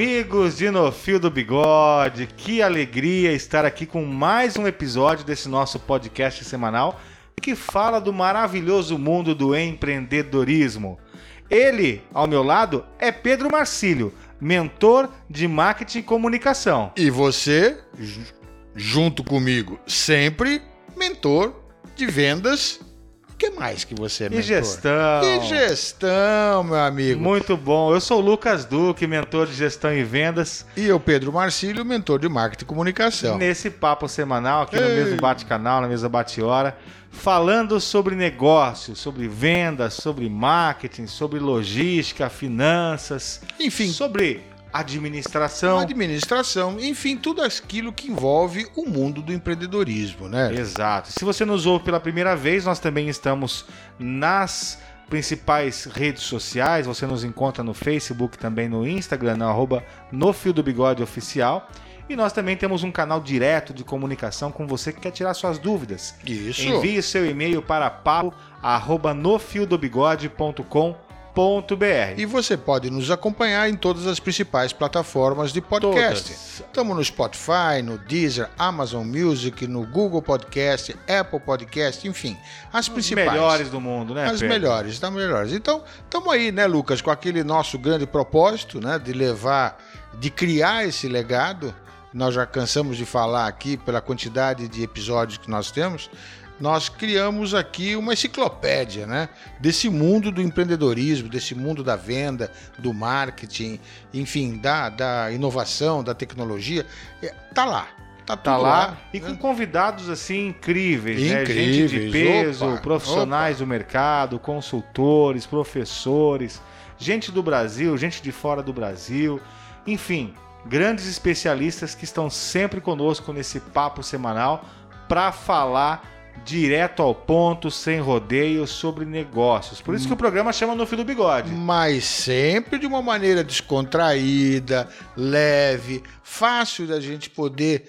Amigos de No Fio do Bigode. Que alegria estar aqui com mais um episódio desse nosso podcast semanal que fala do maravilhoso mundo do empreendedorismo. Ele, ao meu lado, é Pedro Marcílio, mentor de marketing e comunicação. E você, ju- junto comigo, sempre mentor de vendas. O que mais que você é E mentor? gestão. E gestão, meu amigo. Muito bom. Eu sou o Lucas Duque, mentor de gestão e vendas. E eu, Pedro Marcílio, mentor de marketing e comunicação. Nesse papo semanal, aqui no Ei. mesmo bate-canal, na mesma bate-hora, falando sobre negócios, sobre vendas, sobre marketing, sobre logística, finanças, Enfim, sobre administração. administração, enfim, tudo aquilo que envolve o mundo do empreendedorismo, né? Exato. Se você nos ouve pela primeira vez, nós também estamos nas principais redes sociais. Você nos encontra no Facebook, também no Instagram, no arroba no Fio do Bigode Oficial. E nós também temos um canal direto de comunicação com você que quer tirar suas dúvidas. Isso. Envie seu e-mail para papo@nofiodobigode.com.br. E você pode nos acompanhar em todas as principais plataformas de podcast. Todas. Estamos no Spotify, no Deezer, Amazon Music, no Google Podcast, Apple Podcast, enfim, as principais. melhores do mundo, né? As Pedro? melhores, tá melhores. Então, estamos aí, né, Lucas, com aquele nosso grande propósito, né, de levar, de criar esse legado. Nós já cansamos de falar aqui pela quantidade de episódios que nós temos. Nós criamos aqui uma enciclopédia, né, desse mundo do empreendedorismo, desse mundo da venda, do marketing, enfim, da, da inovação, da tecnologia. É, Tá lá, tá Tá lá e né? com convidados assim incríveis, né? Gente de Incríveis, peso, opa, profissionais do mercado, consultores, professores, gente do Brasil, gente de fora do Brasil, enfim, grandes especialistas que estão sempre conosco nesse papo semanal para falar direto ao ponto, sem rodeios, sobre negócios. Por isso que o programa chama No Fio do Bigode. Mas sempre de uma maneira descontraída, leve, fácil da gente poder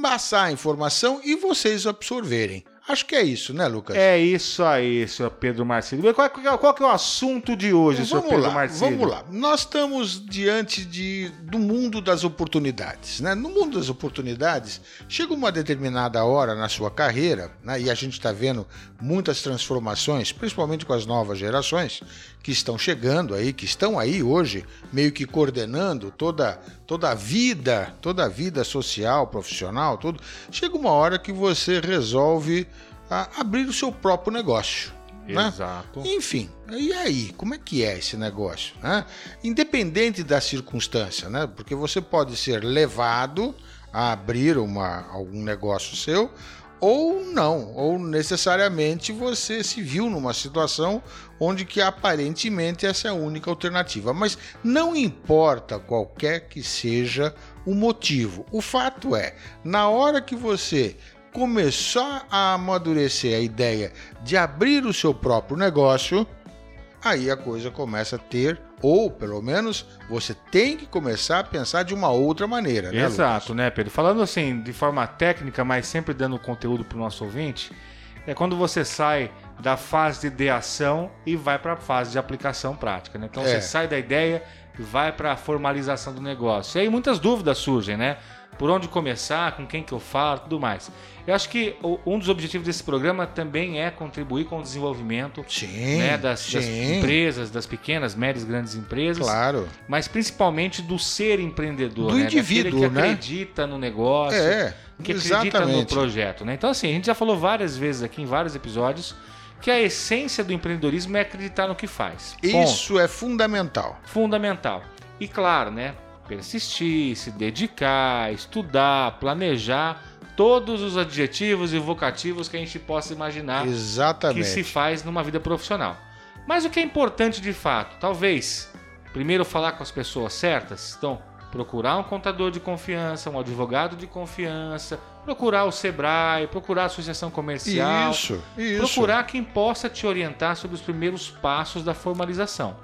passar a informação e vocês absorverem. Acho que é isso, né, Lucas? É isso aí, senhor Pedro Marcílio. Qual, qual- qual que é o assunto de hoje, senhor vamos Pedro lá, Marcílio? vamos lá. Nós estamos diante de, do mundo das oportunidades. Né? No mundo das oportunidades, chega uma determinada hora na sua carreira, né? e a gente está vendo muitas transformações, principalmente com as novas gerações, que estão chegando aí, que estão aí hoje, meio que coordenando toda, toda a vida, toda a vida social, profissional, tudo. Chega uma hora que você resolve ah, abrir o seu próprio negócio. né? Exato. Enfim, e aí, como é que é esse negócio? né? Independente da circunstância, né? Porque você pode ser levado a abrir uma, algum negócio seu, ou não, ou necessariamente você se viu numa situação onde que aparentemente essa é a única alternativa. Mas não importa qualquer que seja o motivo. O fato é, na hora que você começar a amadurecer a ideia de abrir o seu próprio negócio, aí a coisa começa a ter, ou pelo menos você tem que começar a pensar de uma outra maneira, né? Exato, né, Pedro? Falando assim, de forma técnica, mas sempre dando conteúdo para o nosso ouvinte, é quando você sai da fase de ideação e vai para a fase de aplicação prática, né? Então É. você sai da ideia e vai para a formalização do negócio. E aí muitas dúvidas surgem, né? Por onde começar, com quem que eu falo, tudo mais. Eu acho que um dos objetivos desse programa também é contribuir com o desenvolvimento Sim, né, das, das empresas, das pequenas, médias, grandes empresas, claro. mas principalmente do ser empreendedor, Do né? indivíduo, que né? acredita no negócio, É, que acredita no exatamente. projeto, né? Então assim, a gente já falou várias vezes aqui em vários episódios que a essência do empreendedorismo é acreditar no que faz. Ponto. Isso é fundamental. fundamental. E claro, né? Persistir, se dedicar, estudar, planejar todos os adjetivos e vocativos que a gente possa imaginar Exatamente. que se faz numa vida profissional. Mas o que é importante de fato, talvez, primeiro falar com as pessoas certas, então procurar um contador de confiança, um advogado de confiança, procurar o Sebrae, procurar a associação comercial, Isso, isso. procurar quem possa te orientar sobre os primeiros passos da formalização.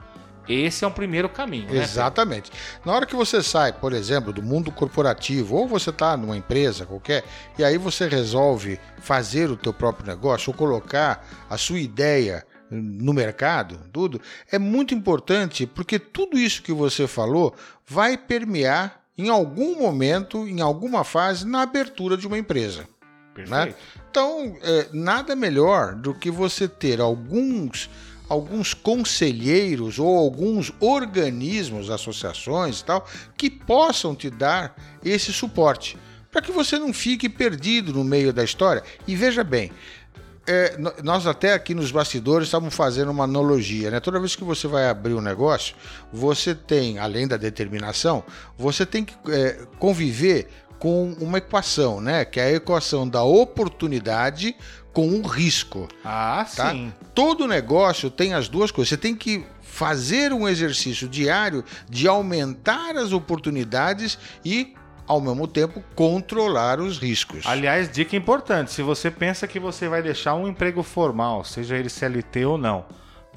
Esse é um primeiro caminho, né? Exatamente. Na hora que você sai, por exemplo, do mundo corporativo, ou você está numa empresa qualquer, e aí você resolve fazer o teu próprio negócio, ou colocar a sua ideia no mercado, tudo, é muito importante porque tudo isso que você falou vai permear em algum momento, em alguma fase, na abertura de uma empresa. Perfeito. Então, é, nada melhor do que você ter alguns alguns conselheiros ou alguns organismos, associações e tal, que possam te dar esse suporte, para que você não fique perdido no meio da história. E veja bem, é, nós até aqui nos bastidores estávamos fazendo uma analogia, né? Toda vez que você vai abrir um negócio, você tem, além da determinação, você tem que é, conviver com uma equação, né? Que é a equação da oportunidade com o risco. Ah, Tá? sim. Todo negócio tem as duas coisas. Você tem que fazer um exercício diário de aumentar as oportunidades e, ao mesmo tempo, controlar os riscos. Aliás, dica importante: se você pensa que você vai deixar um emprego formal, seja ele CLT ou não,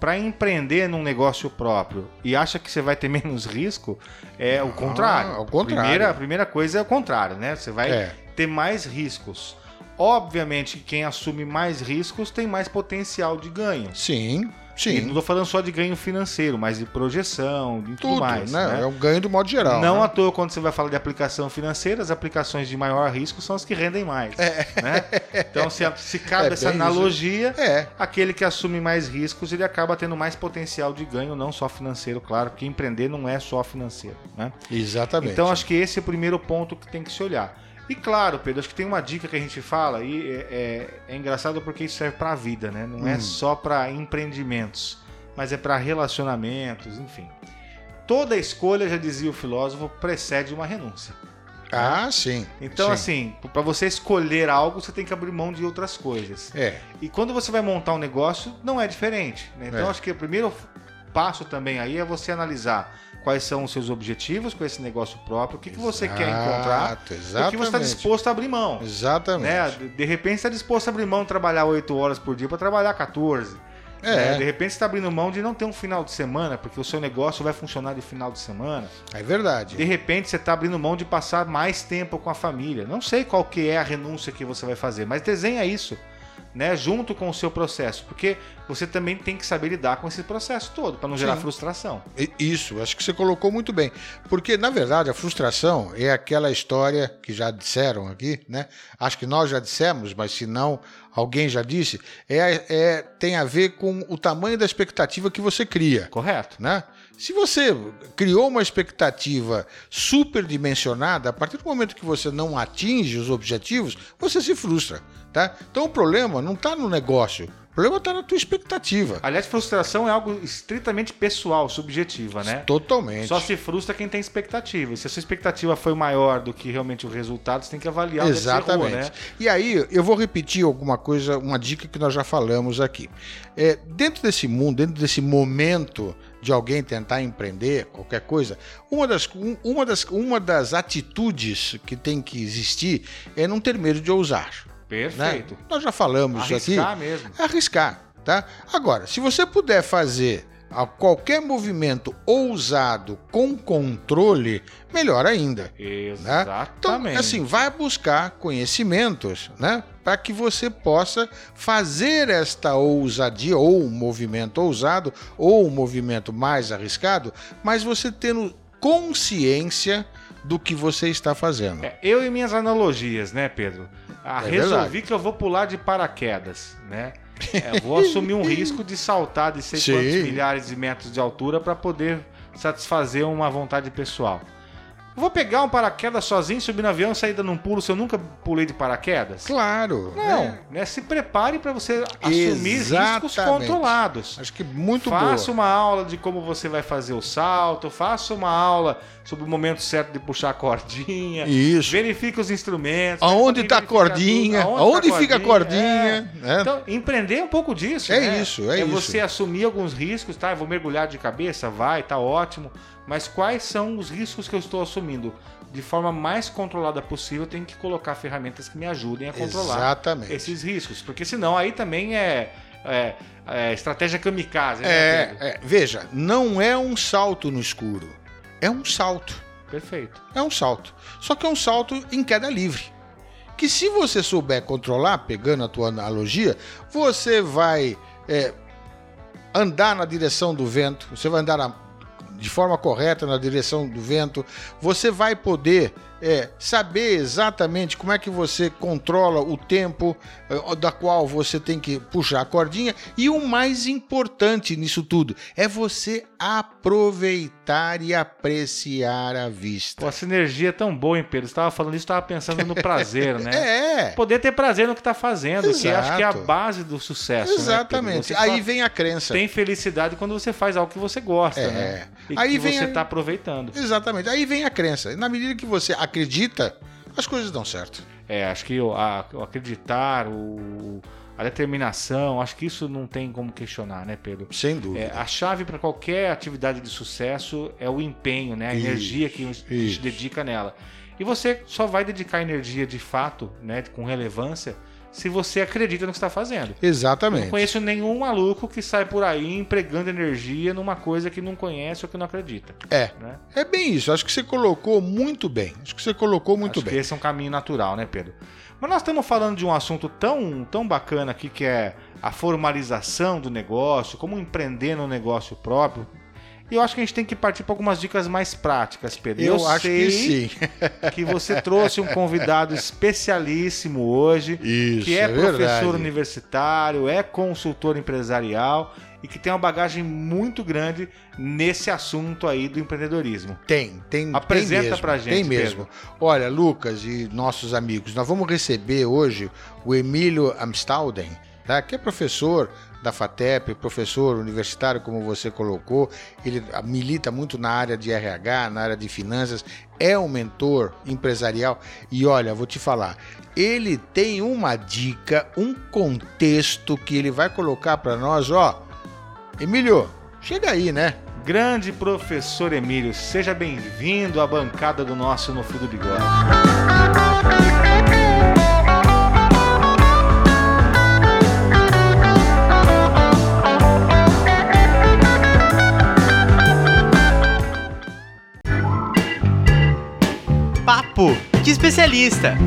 para empreender num negócio próprio e acha que você vai ter menos risco, é o contrário. ao contrário. Primeira, a primeira coisa é o contrário, né? Você vai É. ter mais riscos. Obviamente, que quem assume mais riscos tem mais potencial de ganho. Sim, E sim. não estou falando só de ganho financeiro, mas de projeção, de tudo, Tudo, mais. né? né? É um ganho do modo geral. Não né? à toa, quando você vai falar de aplicação financeira, as aplicações de maior risco são as que rendem mais. né? Então, se, se cabe É essa analogia, É, aquele que assume mais riscos, ele acaba tendo mais potencial de ganho, não só financeiro, claro, porque empreender não é só financeiro. Né? exatamente. Então, acho que esse é o primeiro ponto que tem que se olhar. E claro, Pedro, acho que tem uma dica que a gente fala, e é, é- é engraçado porque isso serve para a vida, né? Não é Hum. só para empreendimentos, mas é para relacionamentos, enfim. Toda escolha, já dizia o filósofo, precede uma renúncia. Ah, sim. Então, sim. assim, para você escolher algo, você tem que abrir mão de outras coisas. É, E quando você vai montar um negócio, não é diferente. né? Então, É. acho que o primeiro passo também aí é você analisar quais são os seus objetivos com esse negócio próprio, o que, que você quer encontrar, Exato, o que você está Exatamente. disposto a abrir mão. Exatamente. Né? De- repente, você está disposto a abrir mão de trabalhar 8 horas por dia para trabalhar 14. É. né? De repente, você está abrindo mão de não ter um final de semana, porque o seu negócio vai funcionar de final de semana. É verdade. De repente, você está abrindo mão de passar mais tempo com a família. Não sei qual que é a renúncia que você vai fazer, mas desenha isso, né, junto com o seu processo, porque você também tem que saber lidar com esse processo todo, para não gerar Sim. frustração. I- Isso, acho que você colocou muito bem. Porque, na verdade, a frustração é aquela história que já disseram aqui, né? Acho que nós já dissemos, mas se não, alguém já disse, é, é- tem a ver com o tamanho da expectativa que você cria. Correto? Né? Se você criou uma expectativa superdimensionada, a partir do momento que você não atinge os objetivos, você se frustra. Tá? Então o problema não está no negócio, o problema está na tua expectativa. Aliás, frustração é algo estritamente pessoal, subjetiva, né? Totalmente. Só se frustra quem tem expectativa. E se a sua expectativa foi maior do que realmente o resultado, você tem que avaliar você errou, Exatamente. né? E aí, eu vou repetir alguma coisa, uma dica que nós já falamos aqui. É, dentro desse mundo, dentro desse momento de alguém tentar empreender qualquer coisa, uma das, um- uma das, uma das atitudes que tem que existir é não ter medo de ousar. Né? Perfeito. Nós já falamos isso aqui. Arriscar mesmo. Arriscar, tá? Agora, se você puder fazer a qualquer movimento ousado com controle, melhor ainda. Né? Então, Exatamente. assim, vai buscar conhecimentos, né? Para que você possa fazer esta ousadia, ou um movimento ousado, ou um movimento mais arriscado, mas você tendo consciência do que você está fazendo. É, eu e minhas analogias, né, Pedro? Ah, É resolvi verdade. que eu vou pular de paraquedas, né? É, vou assumir um risco de saltar de sei quantos Sim. milhares de metros de altura para poder satisfazer uma vontade pessoal. Vou pegar um paraquedas sozinho, subir no avião e sair dando um pulo se eu nunca pulei de paraquedas? Claro. Não, né? né? Se prepare para você assumir riscos Exatamente. controlados. Acho que muito faça boa. uma aula de como você vai fazer o salto, faça uma aula sobre o momento certo de puxar a cordinha. Isso. Verifique os instrumentos. Aonde né? tá a Verifica cordinha? tudo, Aonde tá fica a cordinha? é. né? Então, empreender é um pouco disso. É né? isso, é isso. você assumir alguns riscos, tá? Eu vou mergulhar de cabeça, vai, tá ótimo. Mas quais são os riscos que eu estou assumindo? De forma mais controlada possível, eu tenho que colocar ferramentas que me ajudem a controlar Exatamente. esses riscos. Porque senão aí também é, é- é estratégia kamikaze, né? É, é, veja, não é um salto no escuro. É um salto. Perfeito. É um salto. Só que é um salto em queda livre. Que se você souber controlar, pegando a tua analogia, você vai é, andar na direção do vento, você vai andar na- de forma correta na direção do vento, você vai poder é, saber exatamente como é que você controla o tempo é, da qual você tem que puxar a cordinha. E o mais importante nisso tudo é você aproveitar e apreciar a vista. Pô, a sinergia é tão boa, hein, Pedro? Você estava falando isso, estava pensando no prazer, né? É, Poder ter prazer no que está fazendo, que acho que é a Exato. base do sucesso. exatamente. Né, Pedro? Você Aí vem a crença. tem felicidade quando você faz algo que você gosta, É. né? E Aí que vem você a- está aproveitando. Exatamente. Aí vem a crença. E na medida que você acredita, as coisas dão certo. É, acho que o acreditar, o, a determinação, acho que isso não tem como questionar, né, Pedro? Sem dúvida. É, a chave para qualquer atividade de sucesso é o empenho, né? A Isso, energia que a gente isso. dedica nela. E você só vai dedicar energia de fato, né, com relevância, se você acredita no que está fazendo. Eu Exatamente. não conheço nenhum maluco que sai por aí empregando energia numa coisa que não conhece ou que não acredita. É. Né? É bem isso. Acho que você colocou muito bem. Acho que você colocou muito Acho bem. que esse é um caminho natural, né, Pedro? Mas nós estamos falando de um assunto tão, tão bacana aqui que é a formalização do negócio, como empreender no negócio próprio. E eu acho que a gente tem que partir para algumas dicas mais práticas, Pedro. Eu, eu acho que sim. que você trouxe um convidado especialíssimo hoje, Isso, que é, professor verdade. universitário, é consultor empresarial e que tem uma bagagem muito grande nesse assunto aí do empreendedorismo. Tem, tem. Apresenta tem mesmo, pra gente, Tem mesmo. Olha, Lucas e nossos amigos, nós vamos receber hoje o Emílio Amstalden, tá? que é professor da FATEP, professor universitário, como você colocou. Ele milita muito na área de RH, na área de finanças, é um mentor empresarial. E olha, vou te falar, ele tem uma dica, um contexto que ele vai colocar para nós, ó. Emílio, chega aí, né? Grande professor Emílio, seja bem-vindo à bancada do nosso No Fio do Bigode. Papo de especialista.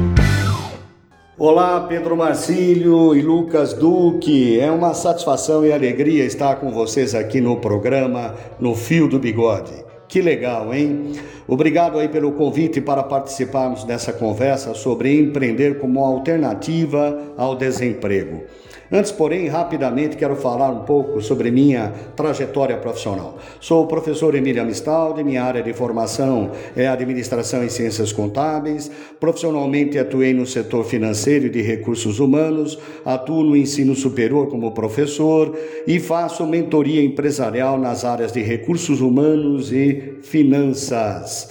Olá, Pedro Marcílio e Lucas Duque. É uma satisfação e alegria estar com vocês aqui no programa No Fio do Bigode. Que legal, hein? Obrigado aí pelo convite para participarmos dessa conversa sobre empreender como alternativa ao desemprego. Antes, porém, rapidamente quero falar um pouco sobre minha trajetória profissional. Sou o professor Emílio Amistaldi, minha área de formação é Administração e Ciências Contábeis. Profissionalmente atuei no setor financeiro e de recursos humanos, atuo no ensino superior como professor e faço mentoria empresarial nas áreas de recursos humanos e finanças.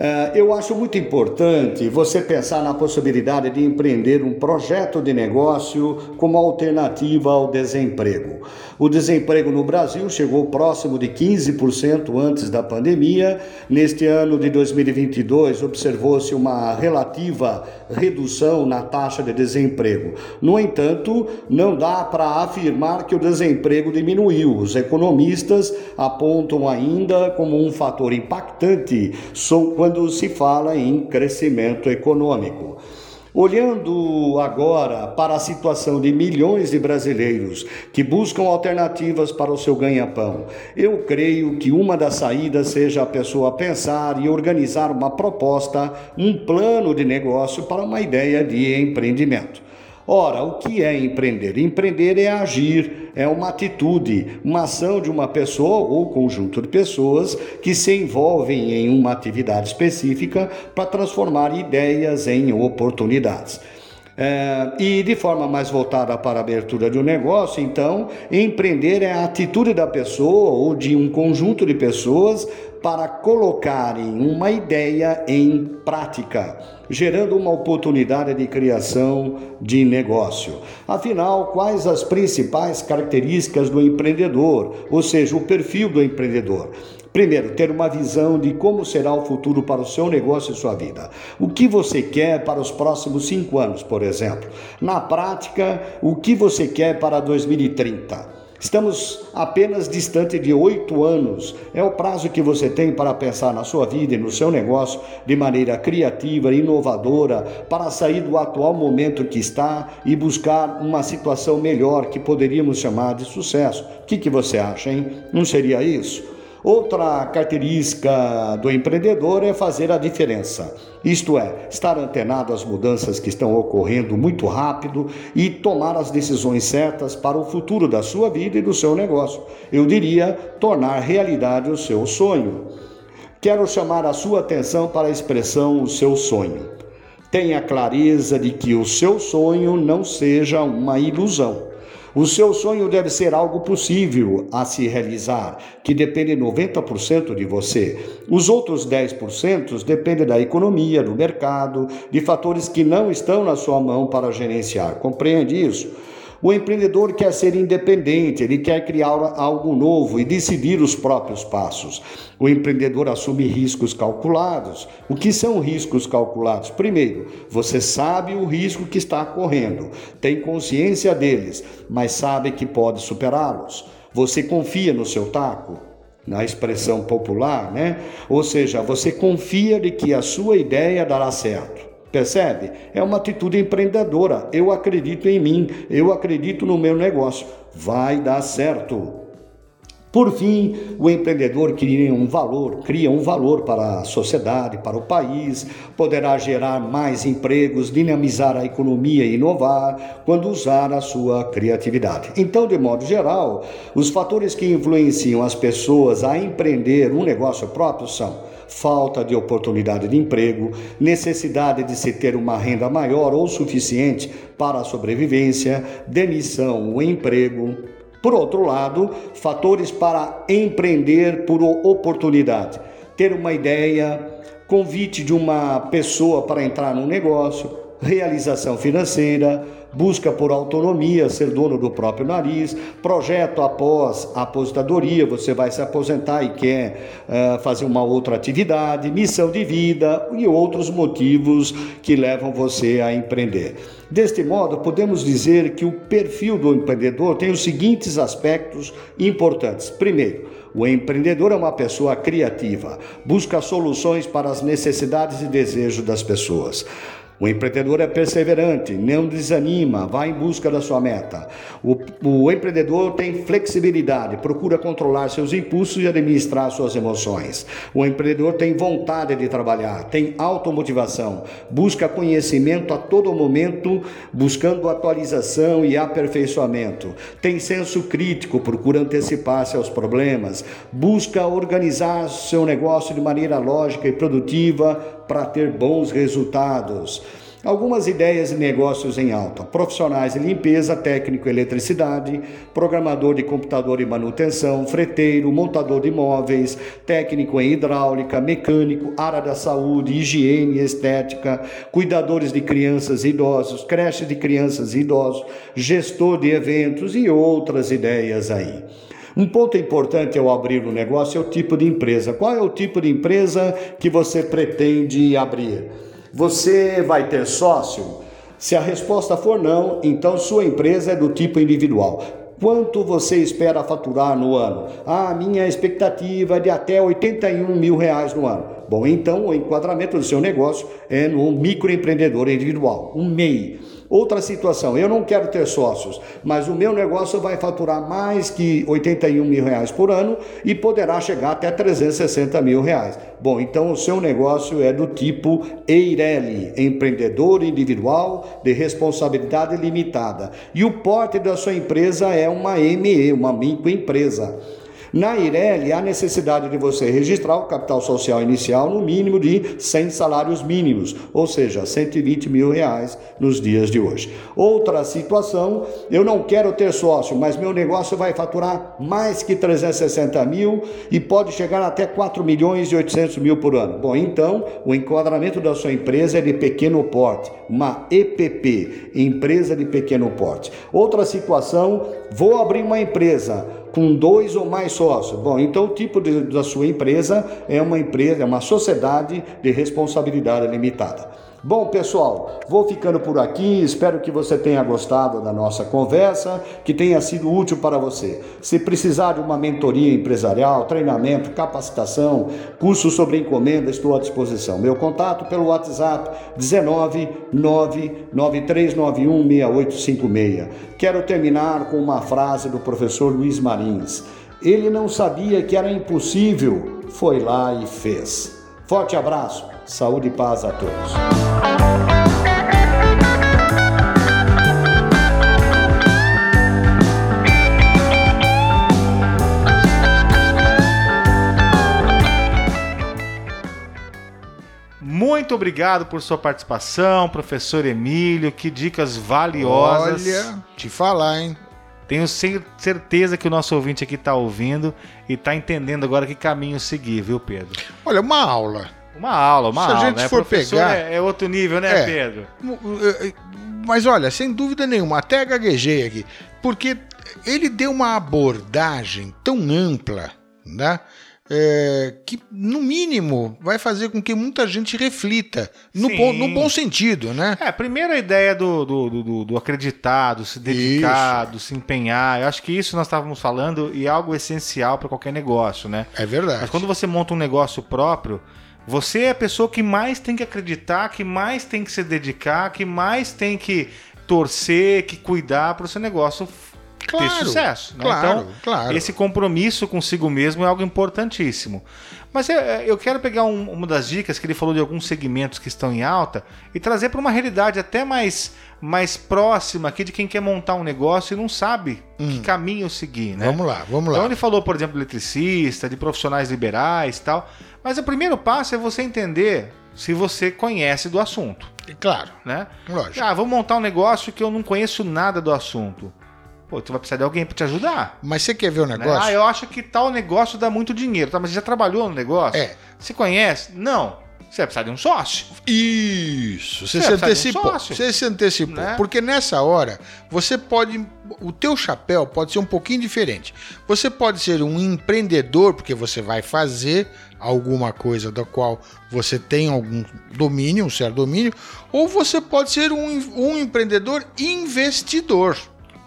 É, Eu acho muito importante você pensar na possibilidade de empreender um projeto de negócio como alternativa ao desemprego. O desemprego no Brasil chegou próximo de 15% antes da pandemia. Neste ano de 2022, observou-se uma relativa redução na taxa de desemprego. No entanto, não dá para afirmar que o desemprego diminuiu. Os economistas apontam ainda como um fator impactante quando se fala em crescimento econômico. Olhando agora para a situação de milhões de brasileiros que buscam alternativas para o seu ganha-pão, eu creio que uma das saídas seja a pessoa pensar e organizar uma proposta, um plano de negócio para uma ideia de empreendimento. Ora, o que é empreender? Empreender é agir, é uma atitude, uma ação de uma pessoa ou conjunto de pessoas que se envolvem em uma atividade específica para transformar ideias em oportunidades. É, e de forma mais voltada para a abertura de um negócio, então, empreender é a atitude da pessoa ou de um conjunto de pessoas para colocarem uma ideia em prática, gerando uma oportunidade de criação de negócio. Afinal, quais as principais características do empreendedor, ou seja, o perfil do empreendedor? Primeiro, ter uma visão de como será o futuro para o seu negócio e sua vida. O que você quer para os próximos cinco anos, por exemplo. Na prática, o que você quer para 2030. Estamos apenas distante de oito anos. É o prazo que você tem para pensar na sua vida e no seu negócio de maneira criativa, inovadora, para sair do atual momento que está e buscar uma situação melhor que poderíamos chamar de sucesso. O que, que você acha, hein? Não seria isso? Outra característica do empreendedor é fazer a diferença, isto é, estar antenado às mudanças que estão ocorrendo muito rápido e tomar as decisões certas para o futuro da sua vida e do seu negócio. Eu diria, tornar realidade o seu sonho. Quero chamar a sua atenção para a expressão o seu sonho. Tenha clareza de que o seu sonho não seja uma ilusão. O seu sonho deve ser algo possível a se realizar, que depende 90% de você. Os outros 10% dependem da economia, do mercado, de fatores que não estão na sua mão para gerenciar. Compreende isso? O empreendedor quer ser independente, ele quer criar algo novo e decidir os próprios passos. O empreendedor assume riscos calculados. O que são riscos calculados? Primeiro, você sabe o risco que está correndo, tem consciência deles, mas sabe que pode superá-los. Você confia no seu taco? Na expressão popular, né? Ou seja, você confia de que a sua ideia dará certo. Percebe? É uma atitude empreendedora. Eu acredito em mim, eu acredito no meu negócio. Vai dar certo. Por fim, o empreendedor cria um valor, cria um valor para a sociedade, para o país, poderá gerar mais empregos, dinamizar a economia e inovar quando usar a sua criatividade. Então, de modo geral, os fatores que influenciam as pessoas a empreender um negócio próprio são falta de oportunidade de emprego, necessidade de se ter uma renda maior ou suficiente para a sobrevivência, demissão ou emprego. Por outro lado, fatores para empreender por oportunidade, ter uma ideia, convite de uma pessoa para entrar num negócio, realização financeira, busca por autonomia, ser dono do próprio nariz, projeto após a aposentadoria, você vai se aposentar e quer uh, fazer uma outra atividade, missão de vida e outros motivos que levam você a empreender. Deste modo, podemos dizer que o perfil do empreendedor tem os seguintes aspectos importantes. Primeiro, o empreendedor é uma pessoa criativa, busca soluções para as necessidades e desejos das pessoas. O empreendedor é perseverante, não desanima, vai em busca da sua meta. O, o, empreendedor tem flexibilidade, procura controlar seus impulsos e administrar suas emoções. O empreendedor tem vontade de trabalhar, tem automotivação, busca conhecimento a todo momento, buscando atualização e aperfeiçoamento. Tem senso crítico, procura antecipar-se aos problemas, busca organizar seu negócio de maneira lógica e produtiva para ter bons resultados. Algumas ideias de negócios em alta: profissionais de limpeza, técnico eletricidade, programador de computador e manutenção, freteiro, montador de imóveis, técnico em hidráulica, mecânico, área da saúde, higiene, estética, cuidadores de crianças e idosos, creche de crianças e idosos, gestor de eventos e outras ideias aí. Um ponto importante ao abrir um negócio é o tipo de empresa. Qual é o tipo de empresa que você pretende abrir? Você vai ter sócio? Se a resposta for não, então sua empresa é do tipo individual. Quanto você espera faturar no ano? Ah, minha expectativa é de até 81 mil reais no ano. Bom, então o enquadramento do seu negócio é no microempreendedor individual, um MEI. Outra situação, eu não quero ter sócios, mas o meu negócio vai faturar mais que 81 mil reais por ano e poderá chegar até 360 mil reais. Bom, então o seu negócio é do tipo EIRELI, empreendedor individual de responsabilidade limitada. E o porte da sua empresa é uma ME, uma microempresa. Na Ireli, há necessidade de você registrar o capital social inicial no mínimo de 100 salários mínimos, ou seja, 120 mil reais nos dias de hoje. Outra situação, eu não quero ter sócio, mas meu negócio vai faturar mais que 360 mil e pode chegar até 4 milhões e 800 mil por ano. Bom, então, o enquadramento da sua empresa é de pequeno porte, uma EPP, empresa de pequeno porte. Outra situação, vou abrir uma empresa com dois ou mais sócios. Bom, então o tipo de, da sua empresa é uma empresa, é uma sociedade de responsabilidade limitada. Bom, pessoal, vou ficando por aqui. Espero que você tenha gostado da nossa conversa, que tenha sido útil para você. Se precisar de uma mentoria empresarial, treinamento, capacitação, curso sobre encomenda, estou à disposição. Meu contato pelo WhatsApp 19 99391 6856. Quero terminar com uma frase do professor Luiz Marins. Ele não sabia que era impossível, foi lá e fez. Forte abraço, saúde e paz a todos. Muito obrigado por sua participação, professor Emílio. Que dicas valiosas. Olha, te falar, hein? Tenho certeza que o nosso ouvinte aqui está ouvindo e está entendendo agora que caminho seguir, viu, Pedro? Olha, uma aula. Uma aula, uma Se a aula. gente né? for Professor pegar- É, é outro nível, né, É. Pedro? Mas olha, sem dúvida nenhuma, até gaguejei aqui, porque ele deu uma abordagem tão ampla, né? é, que, no mínimo, vai fazer com que muita gente reflita, no, bom, no bom sentido, né? É, primeiro a ideia do, do, do- do, acreditar, do se dedicar, do se empenhar. Eu acho que isso nós estávamos falando e é algo essencial para qualquer negócio, né? É verdade. Mas quando você monta um negócio próprio, você é a pessoa que mais tem que acreditar, que mais tem que se dedicar, que mais tem que torcer, que cuidar para o seu negócio f- ter Claro, sucesso. né? claro, então, claro. esse compromisso consigo mesmo é algo importantíssimo. Mas eu, eu quero pegar um- uma das dicas que ele falou de alguns segmentos que estão em alta e trazer para uma realidade até mais, mais próxima aqui de quem quer montar um negócio e não sabe que caminho seguir. Né? Hum. Vamos lá, vamos Então lá. ele falou, por exemplo, de eletricista, de profissionais liberais e tal. Mas o primeiro passo é você entender se você conhece do assunto, Claro, né? lógico. Ah, vou montar um negócio que eu não conheço nada do assunto. Pô, tu vai precisar de alguém para te ajudar. Mas você quer ver o né? negócio? Ah, eu acho que tal negócio dá muito dinheiro. Tá, mas você já trabalhou no negócio? É. Você conhece? Não. Você vai precisar de um sócio. Isso, você Você se um antecipou. sócio. Você se antecipou. Né? Porque nessa hora, você pode. O teu chapéu pode ser um pouquinho diferente. Você pode ser um empreendedor, porque você vai fazer alguma coisa da qual você tem algum domínio, um certo domínio, ou você pode ser um, um empreendedor investidor,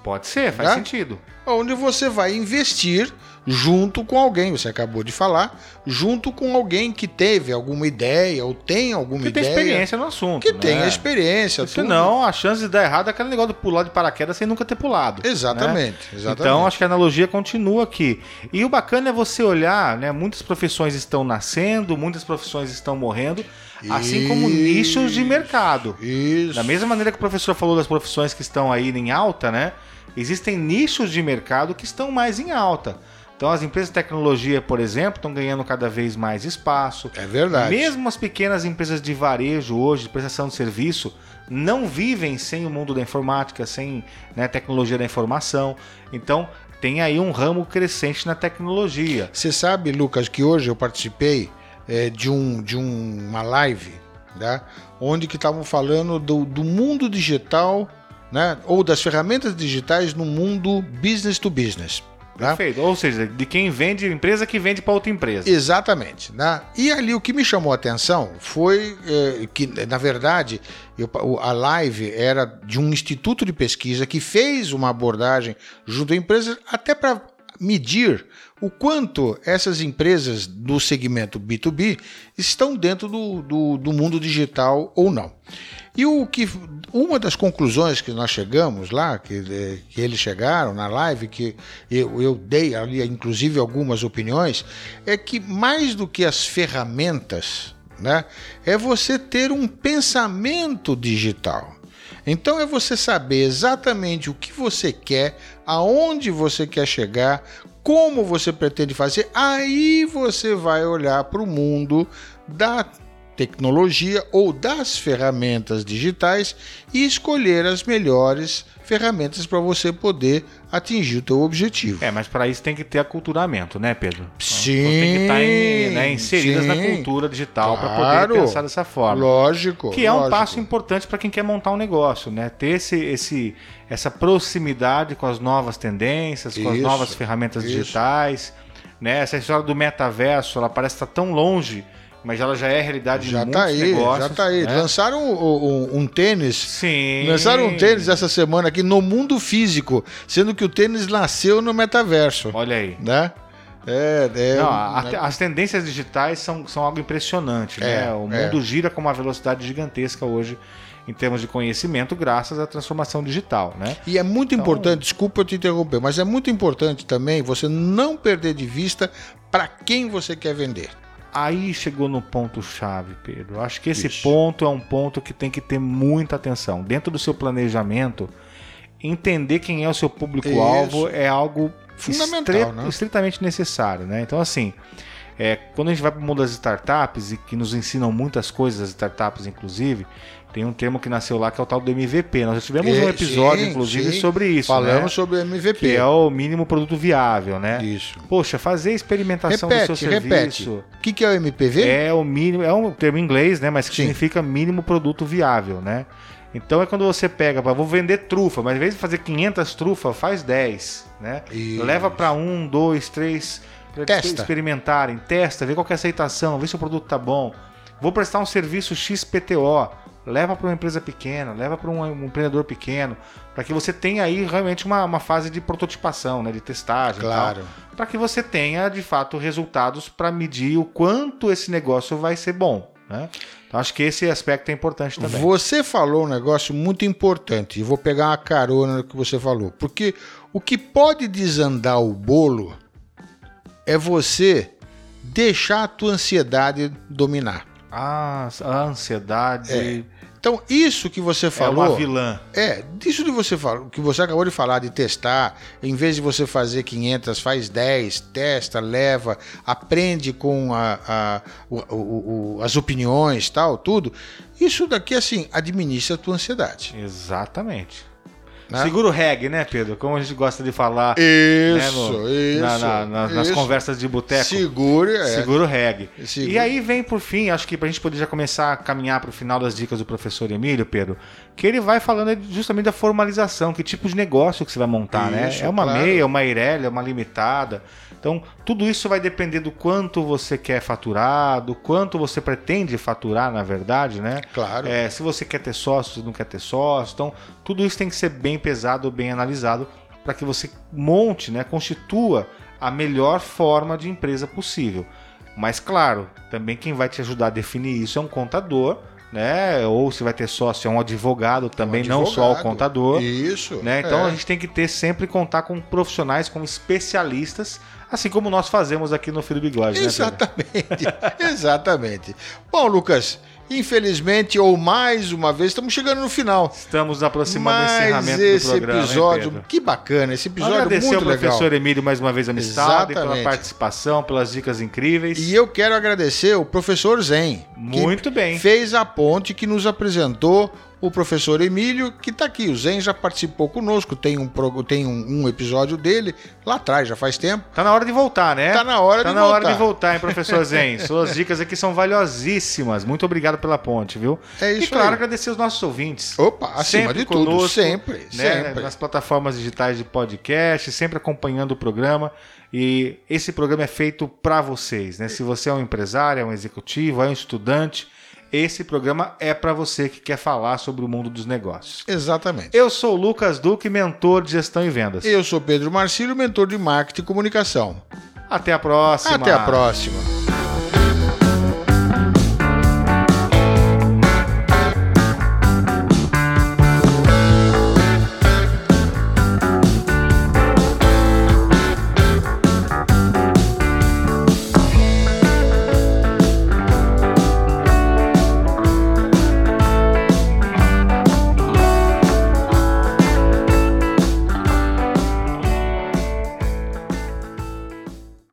Pode ser, faz Né? sentido. onde você vai investir junto com alguém, você acabou de falar, junto com alguém que teve alguma ideia ou tem alguma Que tem ideia. experiência no assunto. Que né? tem experiência. Senão, a chance de dar errado é aquele negócio de pular de paraquedas sem nunca ter pulado. né? Exatamente, exatamente. Então, acho que a analogia continua aqui. E o bacana é você olhar, né? Muitas profissões estão nascendo, muitas profissões estão morrendo, assim como Isso. nichos de mercado. Isso. Da mesma maneira que o professor falou das profissões que estão aí em alta, né? Existem nichos de mercado que estão mais em alta. Então, as empresas de tecnologia, por exemplo, estão ganhando cada vez mais espaço. É verdade. Mesmo as pequenas empresas de varejo hoje, de prestação de serviço, não vivem sem o mundo da informática, sem né, tecnologia da informação. Então, tem aí um ramo crescente na tecnologia. Você sabe, Lucas, que hoje eu participei é, de, um, de um- uma live, né, onde que estavam falando do, do mundo digital, né, ou das ferramentas digitais no mundo business to business. Né? Perfeito. Ou seja, de quem vende, empresa que vende para outra empresa. Exatamente. Né? E ali o que me chamou a atenção foi eh, que, na verdade, eu- a live era de um instituto de pesquisa que fez uma abordagem junto a empresas até para medir o quanto essas empresas do segmento B2B estão dentro do, do, do mundo digital ou não. E o que uma das conclusões que nós chegamos lá, que, que eles chegaram na live, que eu, eu dei ali, inclusive, algumas opiniões, é que mais do que as ferramentas, né, é você ter um pensamento digital. Então é você saber exatamente o que você quer, aonde você quer chegar, como você pretende fazer, aí você vai olhar para o mundo da tecnologia ou das ferramentas digitais e escolher as melhores ferramentas para você poder atingir o teu objetivo. É, mas para isso tem que ter aculturamento, né, Pedro? Sim. Então, tem que estar em, né, inseridas sim. na cultura digital para Claro. poder pensar dessa forma. Lógico. Que é um lógico. passo importante para quem quer montar um negócio, né? Ter esse, esse, essa proximidade com as novas tendências, com as Isso, novas ferramentas isso. digitais, né? Essa história do metaverso, ela parece estar tão longe, mas ela já é realidade Já em muitos tá aí, negócios. já tá aí. né? Lançaram um, um- um tênis. Sim. Lançaram um tênis essa semana aqui no mundo físico, sendo que o tênis nasceu no metaverso, Olha aí. né? É, é Não, a- a- as tendências digitais são, são algo impressionante, É, né? O é. mundo gira com uma velocidade gigantesca hoje em termos de conhecimento, graças à transformação digital, né? E é muito Então- importante, desculpa eu te interromper, mas é muito importante também você não perder de vista para quem você quer vender. Aí chegou no ponto chave, Pedro. Acho que esse Isso. ponto é um ponto que tem que ter muita atenção. Dentro do seu planejamento, entender quem é o seu público-alvo é algo Fundamental, né? estritamente necessário, né? Então, assim, é, quando a gente vai para o mundo das startups e que nos ensinam muitas coisas, as startups, inclusive, tem um termo que nasceu lá que é o tal do MVP. Nós já tivemos um É, episódio, sim, inclusive, sim. sobre isso. Falamos né? sobre o MVP. Que é o mínimo produto viável, né? Isso. Poxa, fazer experimentação do Repete, seu repete. serviço. O que, que é o MPV? É o mínimo, é um termo em inglês, né? Mas que Sim. significa mínimo produto viável, né? Então é quando você pega, vou vender trufa, mas em vez de fazer 500 trufas, faz 10, né? Isso. Leva para um, dois, três, Testa. experimentarem, testa, vê qual é a aceitação, vê se o produto tá bom. Vou prestar um serviço XPTO, leva para uma empresa pequena, leva para um, um empreendedor pequeno, para que você tenha aí realmente uma, uma fase de prototipação, né? De testagem, Claro. para que você tenha de fato resultados para medir o quanto esse negócio vai ser bom. Né? Então acho que esse aspecto é importante também. Você falou um negócio muito importante, e vou pegar uma carona no que você falou, porque o que pode desandar o bolo é você deixar a tua ansiedade dominar. Ah, a ansiedade Então, isso que você é, falou. uma vilã. É, disso de você falar, que você acabou de falar de testar, em vez de você fazer 500, faz 10, testa, leva, aprende com a- a- o- o- o- as opiniões, tal, tudo. Isso daqui, assim, administra a tua ansiedade. Exatamente. Né? Segura o reggae, né, Pedro? Como a gente gosta de falar Isso, no- isso. na- na- na- nas isso. conversas de boteco. Segure, é. Segura o reggae. Segura. E aí vem por fim, acho que pra gente poder já começar a caminhar pro final das dicas do professor Emílio, Pedro, que ele vai falando justamente da formalização, que tipo de negócio que você vai montar, né? Isso, É uma claro. meia, uma Irelia, uma limitada. Então, tudo isso vai depender do quanto você quer faturar, do quanto você pretende faturar, na verdade, né? Claro. É, se você quer ter sócios, se não quer ter sócios. Então, tudo isso tem que ser bem pesado, bem analisado, para que você monte, né, constitua a melhor forma de empresa possível. Mas, claro, também quem vai te ajudar a definir isso é um contador, né? Ou se vai ter sócio, é um advogado também, não só o advogado. contador. Isso. Né? Então é. a gente tem que ter sempre contar com profissionais, com especialistas, assim como nós fazemos aqui no Filho Bigode. né? Exatamente, exatamente. Bom, Lucas, infelizmente, ou mais uma vez, estamos chegando no final. Estamos aproximando do Mas encerramento esse do programa. hein, episódio, Pedro? que bacana, esse episódio Agradecer muito ao professor legal. Emílio mais uma vez a amistade, pela participação, pelas dicas incríveis. E eu quero agradecer o professor Zen, Muito bem. fez a ponte que nos apresentou o professor Emílio, que está aqui. O Zen já participou conosco, tem um, tem um, um episódio dele lá atrás, já faz tempo. Tá na hora de voltar, né? Tá na hora Tá de na hora voltar. de voltar, hein, professor Zen? Suas dicas aqui são valiosíssimas. Muito obrigado pela ponte, viu? É e isso claro, aí. agradecer os nossos ouvintes. Opa, acima Sempre de tudo, conosco, sempre, né, sempre. Nas plataformas digitais de podcast, sempre acompanhando o programa. E esse programa é feito para vocês, né? Se você é um empresário, é um executivo, é um estudante, esse programa é para você que quer falar sobre o mundo dos negócios. Exatamente. Eu sou o Lucas Duque, mentor de gestão e vendas. Eu sou Pedro Marcílio, mentor de marketing e comunicação. Até a próxima. Até a próxima.